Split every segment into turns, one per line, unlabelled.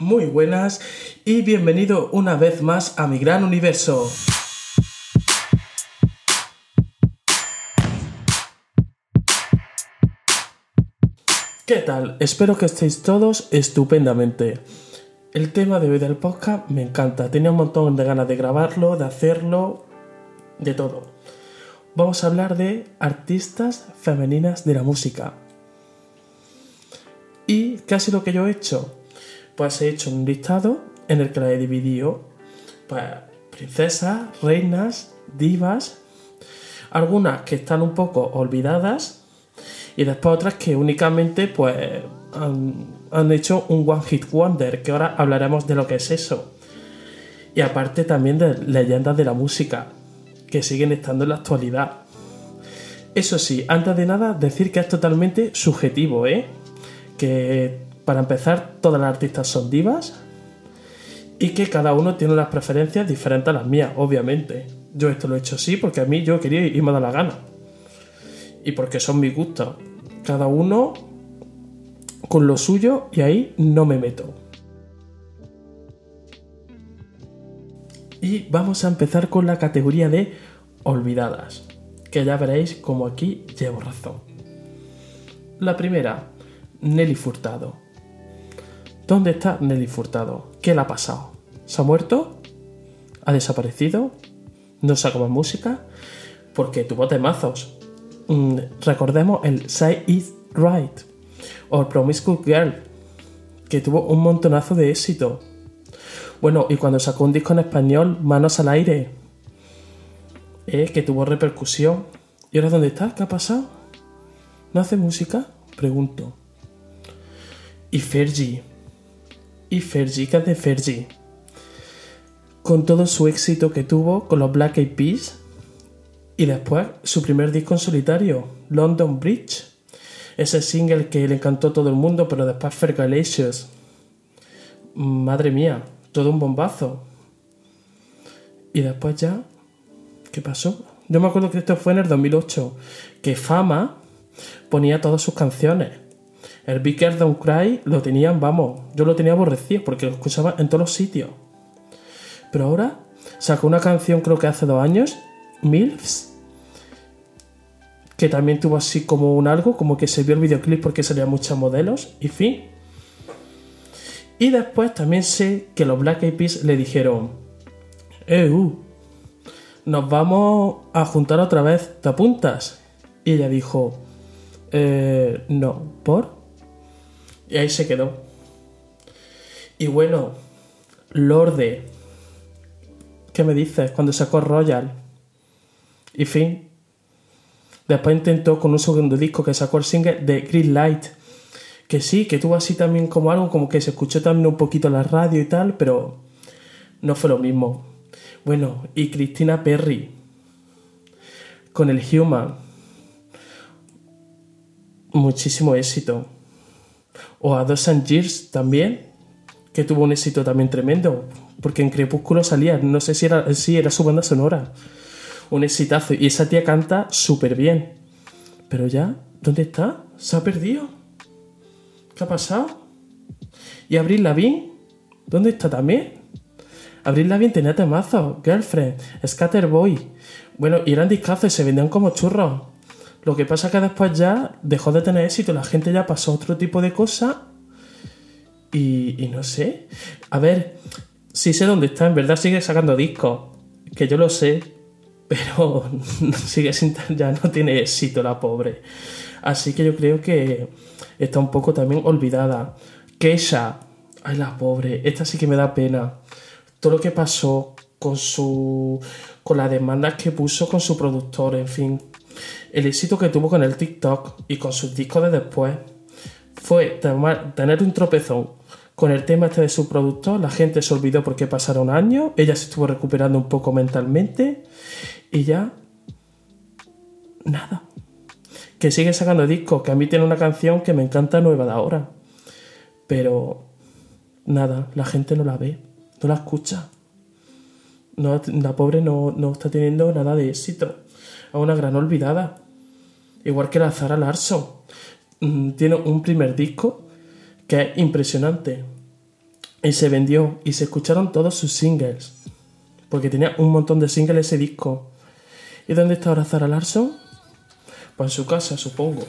Muy buenas y bienvenido una vez más a mi gran universo. ¿Qué tal? Espero que estéis todos estupendamente. El tema de hoy del podcast me encanta. Tenía un montón de ganas de grabarlo, de hacerlo, de todo. Vamos a hablar de artistas femeninas de la música. ¿Y casi lo que yo he hecho? Pues he hecho un listado en el que la he dividido. Pues princesas, reinas, divas, algunas que están un poco olvidadas y después otras que únicamente pues han, hecho un One Hit Wonder, que ahora hablaremos de lo que es eso. Y aparte también de leyendas de la música, que siguen estando en la actualidad. Eso sí, antes de nada, decir que es totalmente subjetivo, ¿eh? Que para empezar, todas las artistas son divas y que cada uno tiene unas preferencias diferentes a las mías, obviamente. Yo esto lo he hecho así porque a mí yo quería y me da la gana. Y porque son mis gustos. Cada uno con lo suyo y ahí no me meto. Y vamos a empezar con la categoría de olvidadas, que ya veréis como aquí llevo razón. La primera, Nelly Furtado. ¿Dónde está Nelly Furtado? ¿Qué le ha pasado? ¿Se ha muerto? ¿Ha desaparecido? ¿No saca más música? Porque tuvo temazos. Mm, recordemos el Say It Right o Promiscuous Girl, que tuvo un montonazo de éxito. Bueno, y cuando sacó un disco en español, Manos al aire, eh, que tuvo repercusión. ¿Y ahora dónde está? ¿Qué ha pasado? ¿No hace música? Pregunto. Y Fergie. Y Fergie, ¿qué hace Fergie? Con todo su éxito que tuvo con los Black Eyed Peas. Y después su primer disco en solitario, London Bridge ese single que le encantó a todo el mundo, pero después Fergalicious. Madre mía, todo un bombazo. Y después ya, ¿qué pasó? Yo me acuerdo que esto fue en el 2008, que Fama ponía todas sus canciones. El Girl Don't Cry lo tenían, vamos, yo lo tenía aborrecido porque lo escuchaba en todos los sitios. Pero ahora sacó una canción creo que hace dos años, MILFs, que también tuvo así como un algo, como que se vio el videoclip porque salían muchos modelos, y fin. Y después también sé que los Black Eyed Peas le dijeron, eh, uh, nos vamos a juntar otra vez, ¿te apuntas? Y ella dijo, eh, no, ¿por? Y ahí se quedó. Y bueno, Lorde, ¿qué me dices? Cuando sacó Royal. Y fin, Después intentó con un segundo disco que sacó el single de Green Light. Que sí, que tuvo así también como algo, como que se escuchó también un poquito la radio y tal, pero no fue lo mismo. Bueno, y Cristina Perry con el Human. Muchísimo éxito. O a Dos Years también, que tuvo un éxito también tremendo, porque en Crepúsculo salía, no sé si era, si era su banda sonora un exitazo. Y esa tía canta súper bien. Pero ya, ¿dónde está? ¿Se ha perdido? ¿Qué ha pasado? ¿Y Abril Lavigne? ¿Dónde está también? Abril Lavigne tenía temazos, Girlfriend, Scatterboy. Bueno, y eran discazos se vendían como churros. Lo que pasa es que después ya dejó de tener éxito, la gente ya pasó a otro tipo de cosas. Y, no sé. A ver, sí sé dónde está, en verdad sigue sacando discos. Que yo lo sé, pero sigue sin ya no tiene éxito la pobre. Así que yo creo que está un poco también olvidada. Keisha, ay la pobre, esta sí que me da pena. Todo lo que pasó con su con las demandas que puso con su productor, en fin. El éxito que tuvo con el TikTok y con sus discos de después fue tener un tropezón con el tema este de su productor. La gente se olvidó porque pasaron años. Ella se estuvo recuperando un poco mentalmente y ya, nada. Que sigue sacando discos, que a mí tiene una canción que me encanta nueva de ahora. Pero nada, la gente no la ve, no la escucha. La pobre no, no está teniendo nada de éxito. Es una gran olvidada. Igual que la Zara Larson. Mm, tiene un primer disco que es impresionante. y se vendió y se escucharon todos sus singles. Porque tenía un montón de singles ese disco. ¿Y dónde está ahora Zara Larson? Pues en su casa, supongo.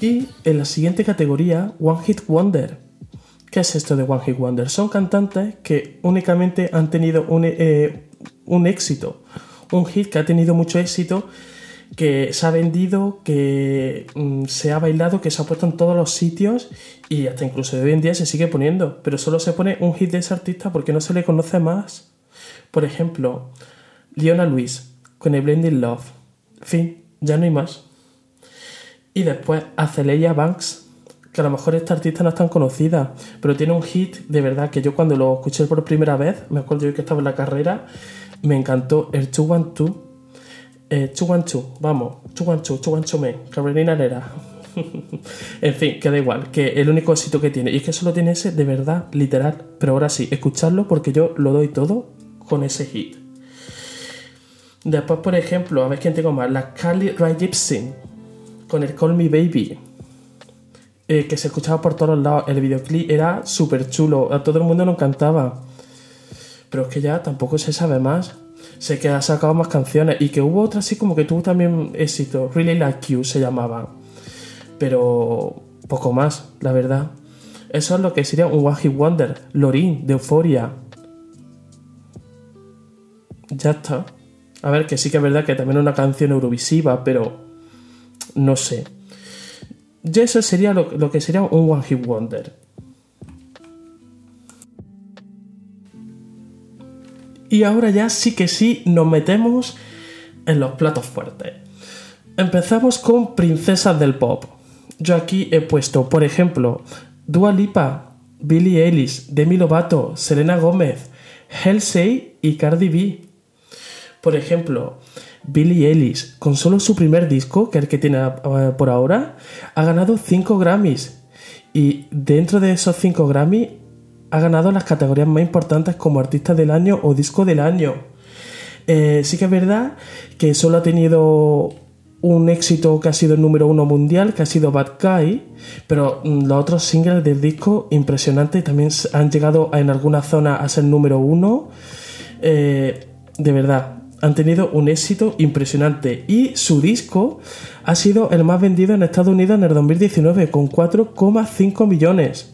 Y en la siguiente categoría, One Hit Wonder. ¿Qué es esto de One Hit Wonder? Son cantantes que únicamente han tenido un, eh, éxito, un hit que ha tenido mucho éxito, que se ha vendido, que mm, se ha bailado, que se ha puesto en todos los sitios y hasta incluso hoy en día se sigue poniendo, pero solo se pone un hit de ese artista porque no se le conoce más. Por ejemplo, Leona Luis con el Blending Love. Fin, ya no hay más. Y después Azalea Banks, que a lo mejor esta artista no es tan conocida, pero tiene un hit de verdad que yo cuando lo escuché por primera vez, me acuerdo yo que estaba en la carrera, me encantó el 212. Eh, 212, vamos, 212, 212 Me, Carolina Nera. en fin, que da igual, que el único éxito que tiene, y es que solo tiene ese de verdad, literal. Pero ahora sí, escucharlo porque yo lo doy todo con ese hit. Después, por ejemplo, a ver quién tengo más, la Carly Rae Jepsen con el Call Me Baby, eh, que se escuchaba por todos lados. El videoclip era súper chulo, a todo el mundo nos encantaba. Pero es que ya tampoco se sabe más. Sé que ha sacado más canciones y que hubo otra así como que tuvo también éxito. Really Like You se llamaba. Pero poco más, la verdad. Eso es lo que sería un One Wonder. Lorin, de Euforia. Ya está. A ver, que sí que es verdad que también es una canción eurovisiva, pero no sé. Y eso sería lo, que sería un One Hit Wonder. Y ahora ya sí que sí nos metemos en los platos fuertes. Empezamos con princesas del pop. Yo aquí he puesto, por ejemplo, Dua Lipa, Billie Eilish, Demi Lovato, Selena Gómez, Halsey y Cardi B. Por ejemplo, Billie Eilish, con solo su primer disco, que es el que tiene eh, por ahora, ha ganado 5 Grammys. Y dentro de esos 5 Grammys ha ganado las categorías más importantes como artista del año o disco del año. Eh, sí que es verdad que solo ha tenido un éxito que ha sido el número uno mundial, que ha sido Bad Guy, pero mm, los otros singles del disco impresionantes también han llegado en alguna zona a ser número uno. Eh, de verdad, han tenido un éxito impresionante y su disco ha sido el más vendido en Estados Unidos en el 2019 con 4,5 millones.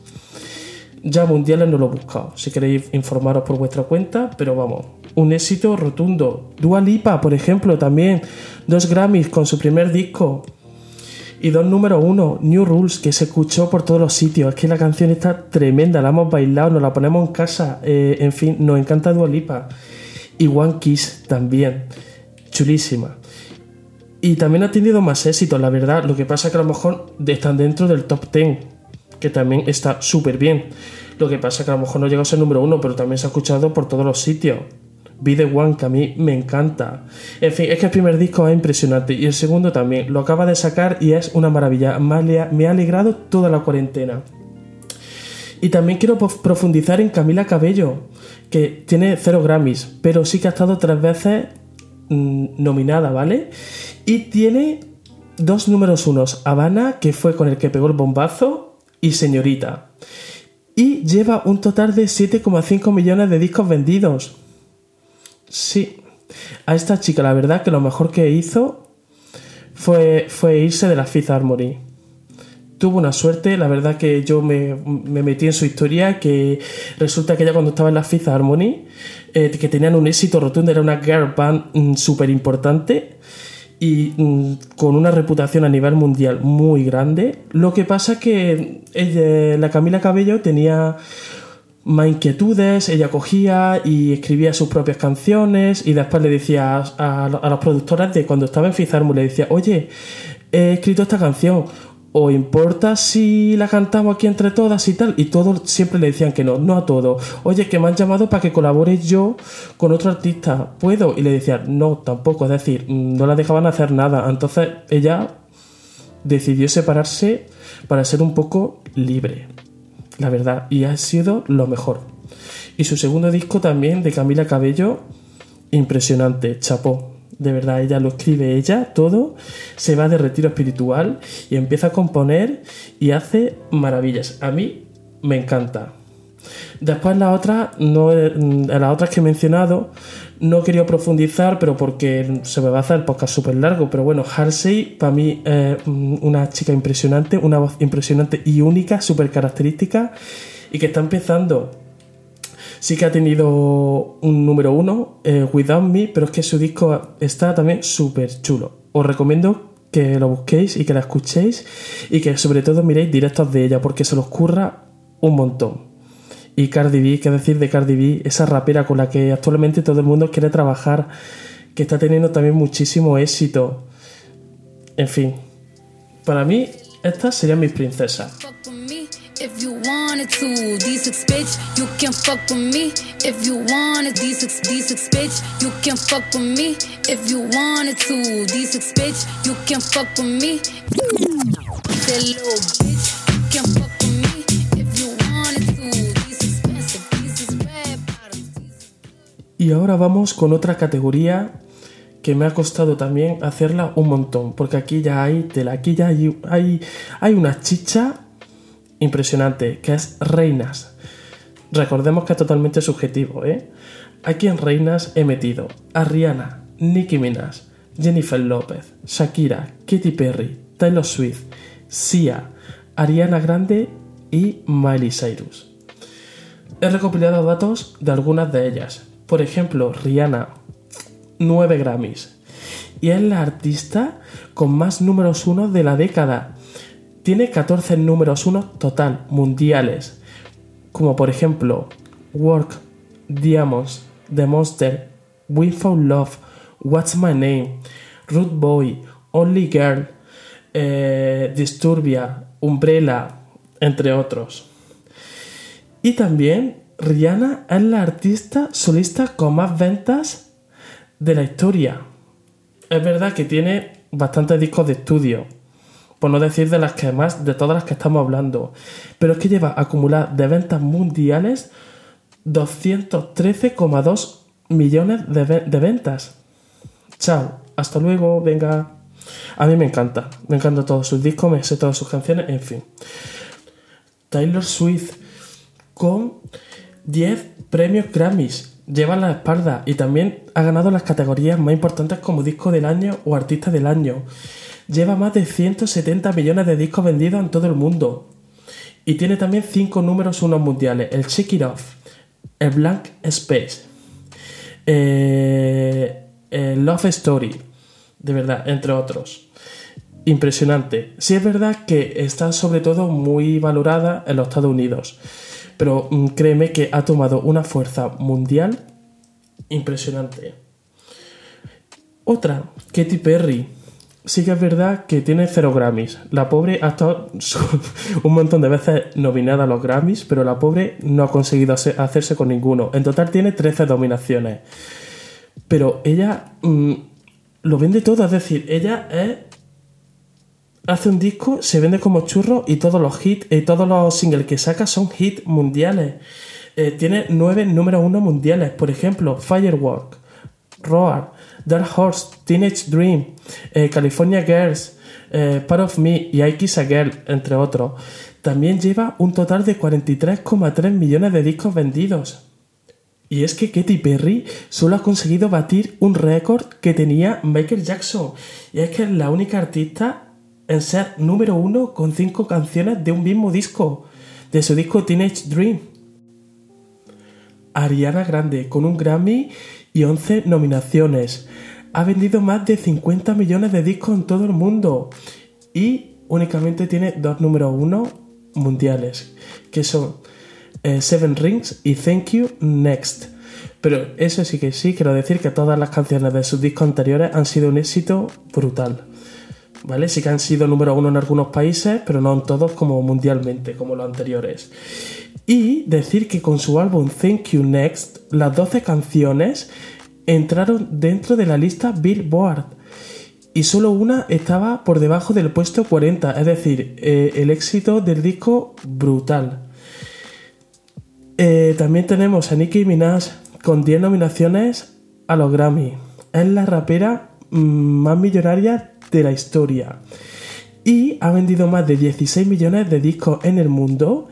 Ya mundiales no lo he buscado, si queréis informaros por vuestra cuenta, pero vamos, un éxito rotundo. Dua Lipa, por ejemplo, también dos Grammys con su primer disco. Y dos número uno, New Rules, que se escuchó por todos los sitios. Es que la canción está tremenda, la hemos bailado, nos la ponemos en casa. Eh, en fin, nos encanta Dua Lipa y One Kiss también. Chulísima. Y también ha tenido más éxito, la verdad. Lo que pasa que a lo mejor están dentro del top 10, que también está súper bien. Lo que pasa que a lo mejor no llega a ser número uno, pero también se ha escuchado por todos los sitios. Be the One, que a mí me encanta. En fin, es que el primer disco es impresionante y el segundo también. Lo acaba de sacar y es una maravilla. Me ha alegrado toda la cuarentena. Y también quiero profundizar en Camila Cabello, que tiene cero Grammys, pero sí que ha estado tres veces mm, nominada, ¿vale? Y tiene dos números unos, Habana, que fue con el que pegó el bombazo, y Señorita. Y lleva un total de 7,5 millones de discos vendidos. Sí, a esta chica la verdad que lo mejor que hizo fue, fue irse de la Fifth Harmony tuvo una suerte, la verdad que yo me, metí en su historia, que resulta que ella cuando estaba en la Fifth Harmony, eh, que tenían un éxito rotundo, era una girl band mm, súper importante y mm, con una reputación a nivel mundial muy grande. Lo que pasa es que ella, la Camila Cabello tenía más inquietudes, ella cogía y escribía sus propias canciones y después le decía a, a los productores de cuando estaba en Fifth Harmony, le decía, oye, he escrito esta canción, o importa si la cantamos aquí entre todas y tal. Y todos siempre le decían que no, no a todo. Oye, que me han llamado para que colabore yo con otro artista. ¿Puedo? Y le decían, no, tampoco. Es decir, no la dejaban hacer nada. Entonces ella decidió separarse para ser un poco libre, la verdad, y ha sido lo mejor. Y su segundo disco también de Camila Cabello, impresionante, chapó. De verdad, ella lo escribe ella, todo, se va de retiro espiritual y empieza a componer y hace maravillas. A mí me encanta. Después la otra, no, las otras que he mencionado, no quería profundizar, pero porque se me va a hacer el podcast súper largo. Pero bueno, Halsey para mí es una chica impresionante, una voz impresionante y única, súper característica, y que está empezando. Sí que ha tenido un número uno, eh, Without Me, pero es que su disco está también súper chulo. Os recomiendo que lo busquéis y que la escuchéis y que sobre todo miréis directos de ella porque se los curra un montón. Y Cardi B, ¿qué decir de Cardi B? Esa rapera con la que actualmente todo el mundo quiere trabajar, que está teniendo también muchísimo éxito. En fin, para mí, estas serían mis princesas. Wanted to, D6 bitch, you can fuck with me. If you wanted D6, D6 bitch, you can fuck with me. If you wanted to, D6 bitch, you can fuck with me. Y ahora vamos con otra categoría que me ha costado también hacerla un montón, porque aquí ya hay tela, aquí ya hay, hay, una chicha impresionante, que es reinas. Recordemos que es totalmente subjetivo, ¿eh? Aquí en reinas he metido a Rihanna, Nicki Minaj, Jennifer López, Shakira, Katy Perry, Taylor Swift, Sia, Ariana Grande y Miley Cyrus. He recopilado datos de algunas de ellas, por ejemplo, Rihanna, 9 Grammys. Y es la artista con más números 1 de la década. Tiene 14 números 1 total, mundiales. Como por ejemplo, Work, Diamonds, The Monster, We Found Love, What's My Name, Root Boy, Only Girl, eh, Disturbia, Umbrella, entre otros. Y también Rihanna es la artista solista con más ventas de la historia. Es verdad que tiene bastantes discos de estudio, por no decir de las que más, de todas las que estamos hablando, pero es que lleva acumulada de ventas mundiales 213,2 millones de, de ventas. Chao, hasta luego, venga. A mí me encanta, me encantan todos sus discos, me sé todas sus canciones, en fin. Taylor Swift con 10 premios Grammys lleva la espalda y también ha ganado las categorías más importantes como disco del año o artista del año. Lleva más de 170 millones de discos vendidos en todo el mundo. Y tiene también 5 números unos mundiales. El Check It Off, el Blank Space, eh, el Love Story, de verdad, entre otros. Impresionante. Sí es verdad que está sobre todo muy valorada en los Estados Unidos pero mm, créeme que ha tomado una fuerza mundial impresionante. Otra, Katy Perry. Sí que es verdad que tiene cero Grammys. La pobre ha estado un montón de veces nominada a los Grammys, pero la pobre no ha conseguido hacerse con ninguno. En total tiene 13 nominaciones. Pero ella mm, lo vende todo, es decir, ella es hace un disco, se vende como churro y todos los hits y todos los singles que saca son hits mundiales. Eh, tiene nueve números uno mundiales, por ejemplo, Firework, Roar, Dark Horse, Teenage Dream, eh, California Girls, eh, Part of Me y I Kiss a Girl, entre otros. También lleva un total de 43,3 millones de discos vendidos. Y es que Katy Perry solo ha conseguido batir un récord que tenía Michael Jackson. Y es que es la única artista en ser número uno con cinco canciones de un mismo disco, de su disco Teenage Dream. Ariana Grande, con un Grammy y 11 nominaciones, ha vendido más de 50 millones de discos en todo el mundo y únicamente tiene dos números uno mundiales, que son eh, Seven Rings y Thank You Next. Pero eso sí que sí, quiero decir que todas las canciones de sus discos anteriores han sido un éxito brutal. ¿Vale? Sí que han sido número uno en algunos países, pero no en todos como mundialmente, como los anteriores. Y decir que con su álbum Thank You Next, las 12 canciones entraron dentro de la lista Billboard. y solo una estaba por debajo del puesto 40, es decir, eh, el éxito del disco brutal. Eh, también tenemos a Nicki Minaj con 10 nominaciones a los Grammy. Es la rapera mm, más millonaria de la historia. Y ha vendido más de 16 millones de discos en el mundo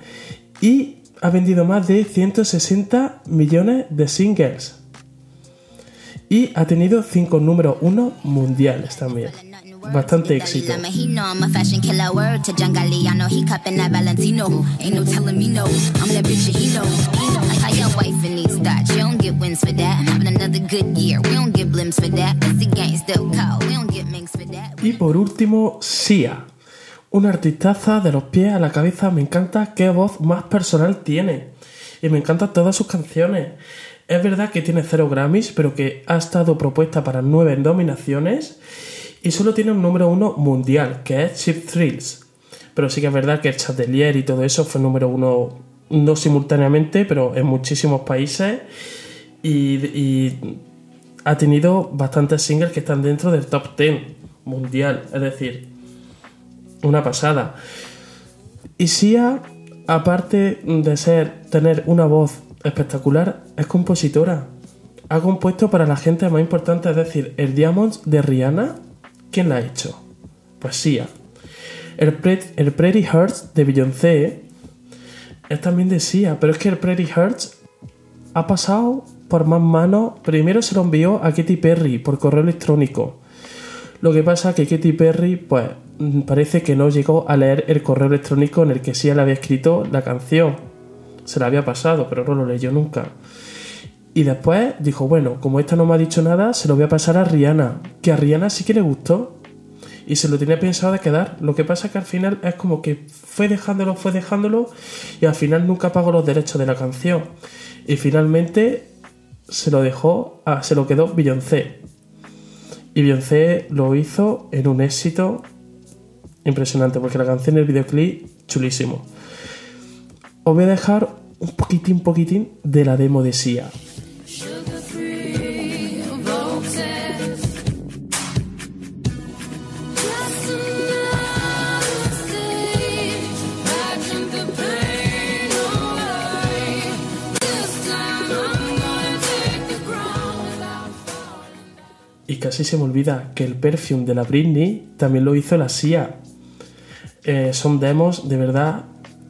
y ha vendido más de 160 millones de singles y ha tenido cinco números uno mundiales también. Bastante éxito. Y por último, Sia. Una artistaza de los pies a la cabeza. Me encanta qué voz más personal tiene. Y me encantan todas sus canciones. Es verdad que tiene cero Grammys, pero que ha estado propuesta para nueve nominaciones y solo tiene un número uno mundial, que es Chip Thrills. Pero sí que es verdad que el Chatelier y todo eso fue número uno no simultáneamente, pero en muchísimos países y, ha tenido bastantes singles que están dentro del top 10 mundial, es decir, una pasada. Y Sia, aparte de ser tener una voz espectacular, es compositora. Ha compuesto para la gente más importante, es decir, el Diamonds de Rihanna. ¿Quién la ha hecho? Pues Sia. El, el Pretty Hearts de Beyoncé es también de Sia, pero es que el Pretty Hearts ha pasado por más manos. Primero se lo envió a Katy Perry por correo electrónico. Lo que pasa es que Katy Perry, pues, parece que no llegó a leer el correo electrónico en el que Sia le había escrito la canción se la había pasado, pero no lo leyó nunca. Y después dijo, bueno, como esta no me ha dicho nada, se lo voy a pasar a Rihanna, que a Rihanna sí que le gustó. Y se lo tenía pensado de quedar. Lo que pasa es que al final es como que fue dejándolo, fue dejándolo, y al final nunca pagó los derechos de la canción. Y finalmente se lo dejó, a, se lo quedó Beyoncé. Y Beyoncé lo hizo en un éxito impresionante, porque la canción y el videoclip chulísimo os voy a dejar un poquitín, poquitín de la demo de Sia. Casi se me olvida que el perfume de la Britney también lo hizo la Sia. Eh, son demos de verdad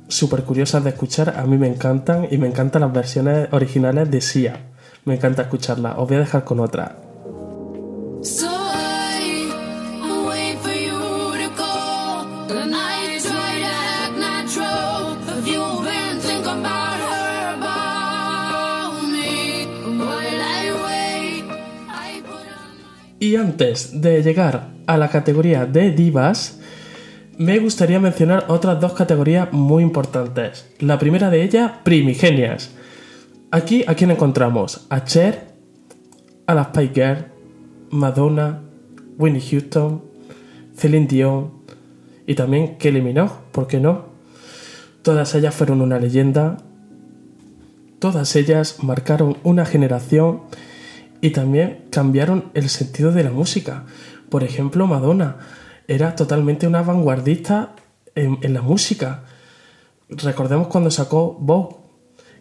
súper curiosas de escuchar, a mí me encantan y me encantan las versiones originales de Sia. Me encanta escucharlas. Os voy a dejar con otra. Y antes de llegar a la categoría de divas, me gustaría mencionar otras dos categorías muy importantes. La primera de ellas, primigenias. Aquí, ¿a quién encontramos? A Cher, a las Spice Girls, Madonna, Winnie Houston, Celine Dion y también Kelly Minogue, ¿por qué no? Todas ellas fueron una leyenda, todas ellas marcaron una generación y también cambiaron el sentido de la música. Por ejemplo, Madonna era totalmente una vanguardista en, la música. Recordemos cuando sacó Vogue,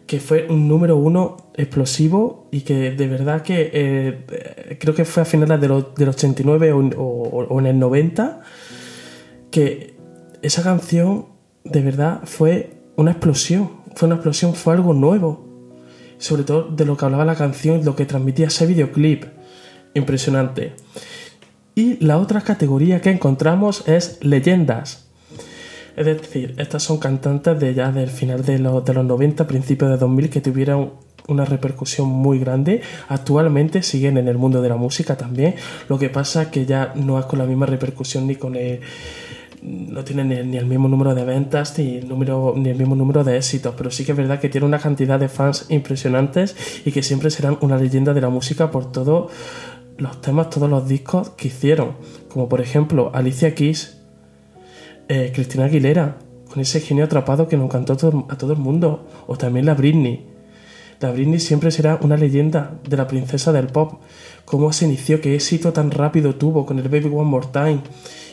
que fue un número uno explosivo y que de verdad que eh, creo que fue a finales del 89 o, en el 90, que esa canción de verdad fue una explosión, fue una explosión, fue algo nuevo, sobre todo de lo que hablaba la canción, lo que transmitía ese videoclip, impresionante. Y la otra categoría que encontramos es leyendas. Es decir, estas son cantantes de ya del final de, los, de los 90, principios de 2000, que tuvieron una repercusión muy grande. Actualmente siguen en el mundo de la música también. Lo que pasa que ya no es con la misma repercusión ni con el, no tienen ni, el mismo número de ventas ni el, número, ni el mismo número de éxitos, pero sí que es verdad que tiene una cantidad de fans impresionantes y que siempre serán una leyenda de la música por todo los temas, todos los discos que hicieron, como por ejemplo Alicia Keys, eh, Cristina Aguilera, con ese genio atrapado que nos cantó a todo el mundo, o también la Britney. La Britney siempre será una leyenda de la princesa del pop. Cómo se inició, qué éxito tan rápido tuvo con el Baby One More Time.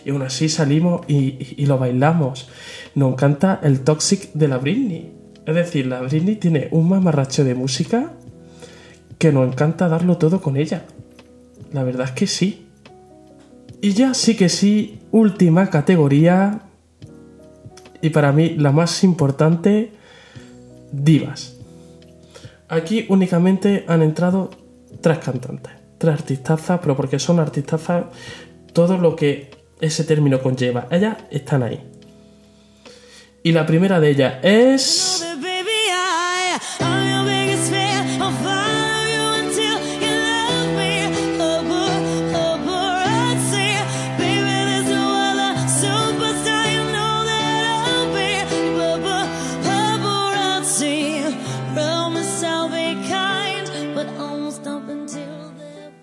Y aún así salimos y, lo bailamos. Nos encanta el Toxic de la Britney. Es decir, la Britney tiene un mamarracho de música que nos encanta darlo todo con ella. La verdad es que sí. Y ya sí que sí, última categoría. Y para mí la más importante, divas. Aquí únicamente han entrado tres cantantes, tres artistazas, pero porque son artistazas, todo lo que ese término conlleva. Ellas están ahí. Y la primera de ellas es...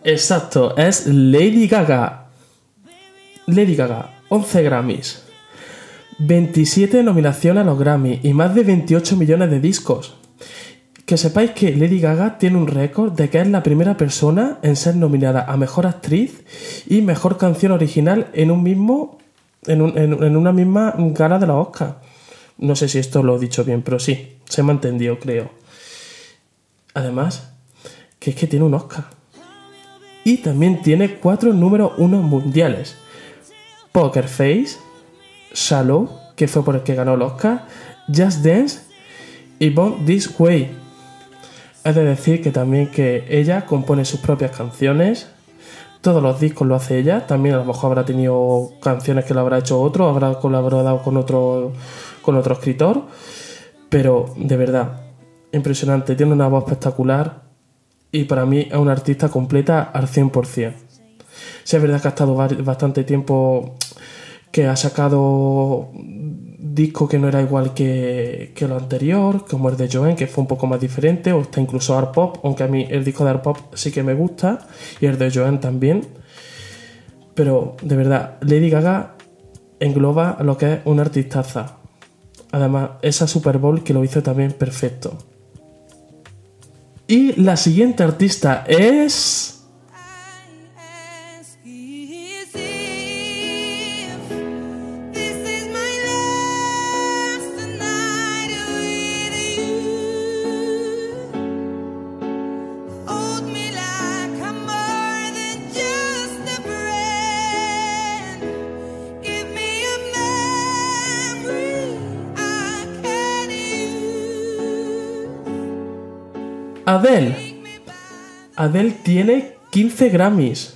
Exacto, es Lady Gaga. Lady Gaga, 11 Grammys, 27 nominaciones a los Grammys y más de 28 millones de discos. Que sepáis que Lady Gaga tiene un récord de que es la primera persona en ser nominada a Mejor Actriz y Mejor Canción Original en un mismo en, en una misma gala de la Oscar. No sé si esto lo he dicho bien, pero sí, se me ha entendido, creo. Además, que es que tiene un Oscar y también tiene cuatro números uno mundiales. Poker Face, Shallow, que fue por el que ganó el Oscar, Just Dance y Born This Way. Es de decir que también que ella compone sus propias canciones, todos los discos lo hace ella, también a lo mejor habrá tenido canciones que lo habrá hecho otro, habrá colaborado con otro, con otro escritor, pero de verdad, impresionante, tiene una voz espectacular, y para mí es una artista completa al 100%. Sí, es verdad que ha estado bastante tiempo que ha sacado disco que no era igual que, que, lo anterior, como el de Joanne, que fue un poco más diferente, o está incluso Art Pop, aunque a mí el disco de Art Pop sí que me gusta, y el de Joanne también. Pero de verdad, Lady Gaga engloba lo que es una artistaza. Además, esa Super Bowl que lo hizo también perfecto. Y la siguiente artista es... Adele. Adele tiene 15 Grammys.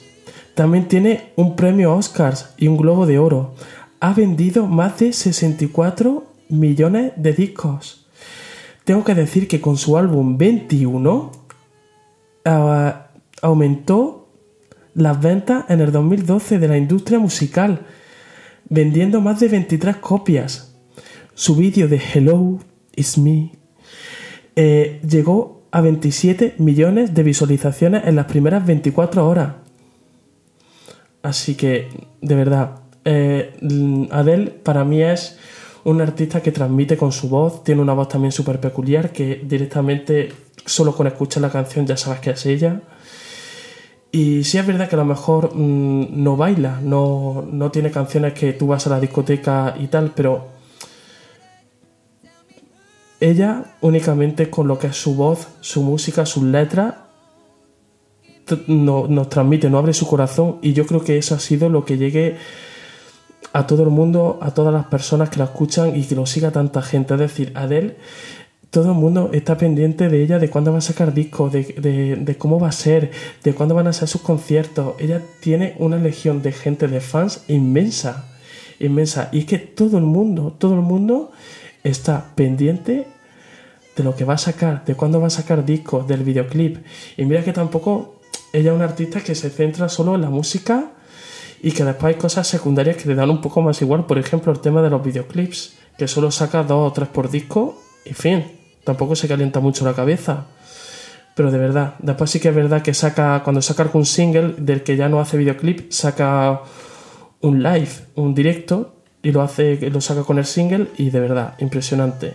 También tiene un premio Oscars y un Globo de Oro. Ha vendido más de 64 millones de discos. Tengo que decir que con su álbum 21 ah, aumentó las ventas en el 2012 de la industria musical, vendiendo más de 23 copias. Su vídeo de Hello, It's Me eh, llegó a 27 millones de visualizaciones en las primeras 24 horas. Así que, de verdad, eh, Adele para mí es un artista que transmite con su voz, tiene una voz también súper peculiar que directamente solo con escuchar la canción ya sabes que es ella. Y sí es verdad que a lo mejor mm, no baila, no, no tiene canciones que tú vas a la discoteca y tal, pero ella únicamente con lo que es su voz, su música, sus letras, nos transmite, nos abre su corazón y yo creo que eso ha sido lo que llegue a todo el mundo, a todas las personas que la escuchan y que lo siga tanta gente. Es decir, Adele, todo el mundo está pendiente de ella, de cuándo va a sacar discos, de, de cómo va a ser, de cuándo van a ser sus conciertos. Ella tiene una legión de gente, de fans inmensa, inmensa. Y es que todo el mundo, todo el mundo está pendiente de lo que va a sacar, de cuándo va a sacar discos, del videoclip. Y mira que tampoco ella es una artista que se centra solo en la música y que después hay cosas secundarias que le dan un poco más igual. Por ejemplo, el tema de los videoclips, que solo saca dos o tres por disco y fin, tampoco se calienta mucho la cabeza. Pero de verdad, después sí que es verdad que saca, cuando saca algún single del que ya no hace videoclip, saca un live, un directo y lo hace, lo saca con el single y de verdad, impresionante.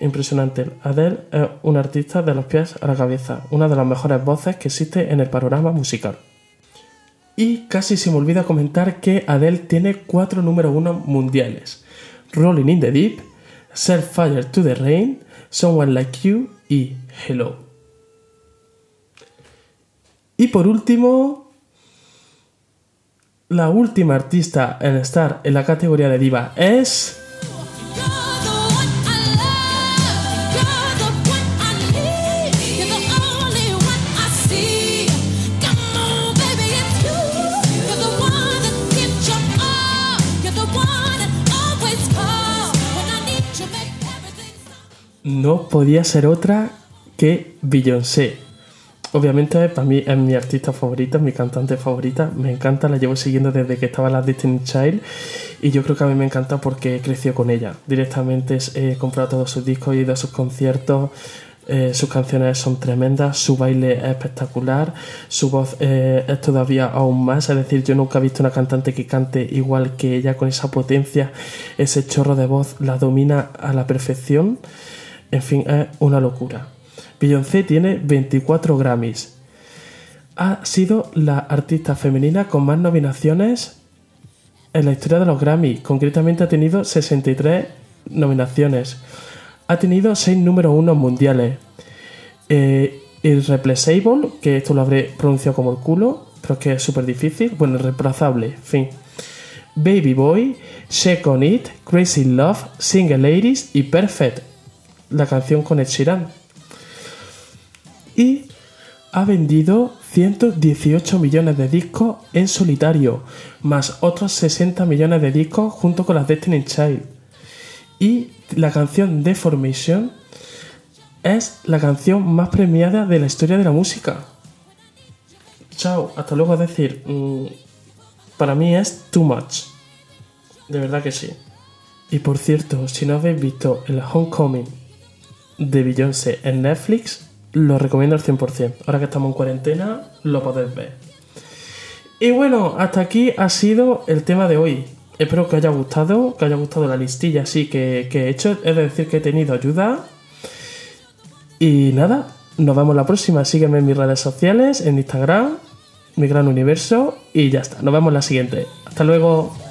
impresionante. Adele es una artista de los pies a la cabeza, una de las mejores voces que existe en el panorama musical. Y casi se me olvida comentar que Adele tiene cuatro número uno mundiales. Rolling in the Deep, Set Fire to the Rain, Someone Like You y Hello. Y por último, la última artista en estar en la categoría de diva es... no podía ser otra que Beyoncé. Obviamente para mí es mi artista favorita, mi cantante favorita, me encanta, la llevo siguiendo desde que estaba la Destiny Child y yo creo que a mí me encanta porque creció con ella. Directamente he comprado todos sus discos, he ido a sus conciertos, eh, sus canciones son tremendas, su baile es espectacular, su voz eh, es todavía aún más, es decir, yo nunca he visto una cantante que cante igual que ella con esa potencia, ese chorro de voz la domina a la perfección. En fin, es una locura. Beyoncé tiene 24 Grammys. Ha sido la artista femenina con más nominaciones en la historia de los Grammys. Concretamente ha tenido 63 nominaciones. Ha tenido 6 números 1 mundiales. Eh, Irreplaceable, que esto lo habré pronunciado como el culo, pero es que es súper difícil. Bueno, irreemplazable, fin. Baby Boy, Shake on It, Crazy Love, Single Ladies y Perfect la canción con Ed Sheeran. Y ha vendido 118 millones de discos en solitario, más otros 60 millones de discos junto con las Destiny Child. Y la canción Deformation es la canción más premiada de la historia de la música. Chao, hasta luego, es decir, mm, para mí es too much. De verdad que sí. Y por cierto, si no habéis visto el Homecoming de Beyoncé en Netflix, lo recomiendo al 100%. Ahora que estamos en cuarentena, lo podéis ver. Y bueno, hasta aquí ha sido el tema de hoy. Espero que haya gustado, que haya gustado la listilla así que, que he hecho. Es decir, que he tenido ayuda. Y nada, nos vemos la próxima. Sígueme en mis redes sociales, en Instagram, mi gran universo. Y ya está, nos vemos la siguiente. Hasta luego.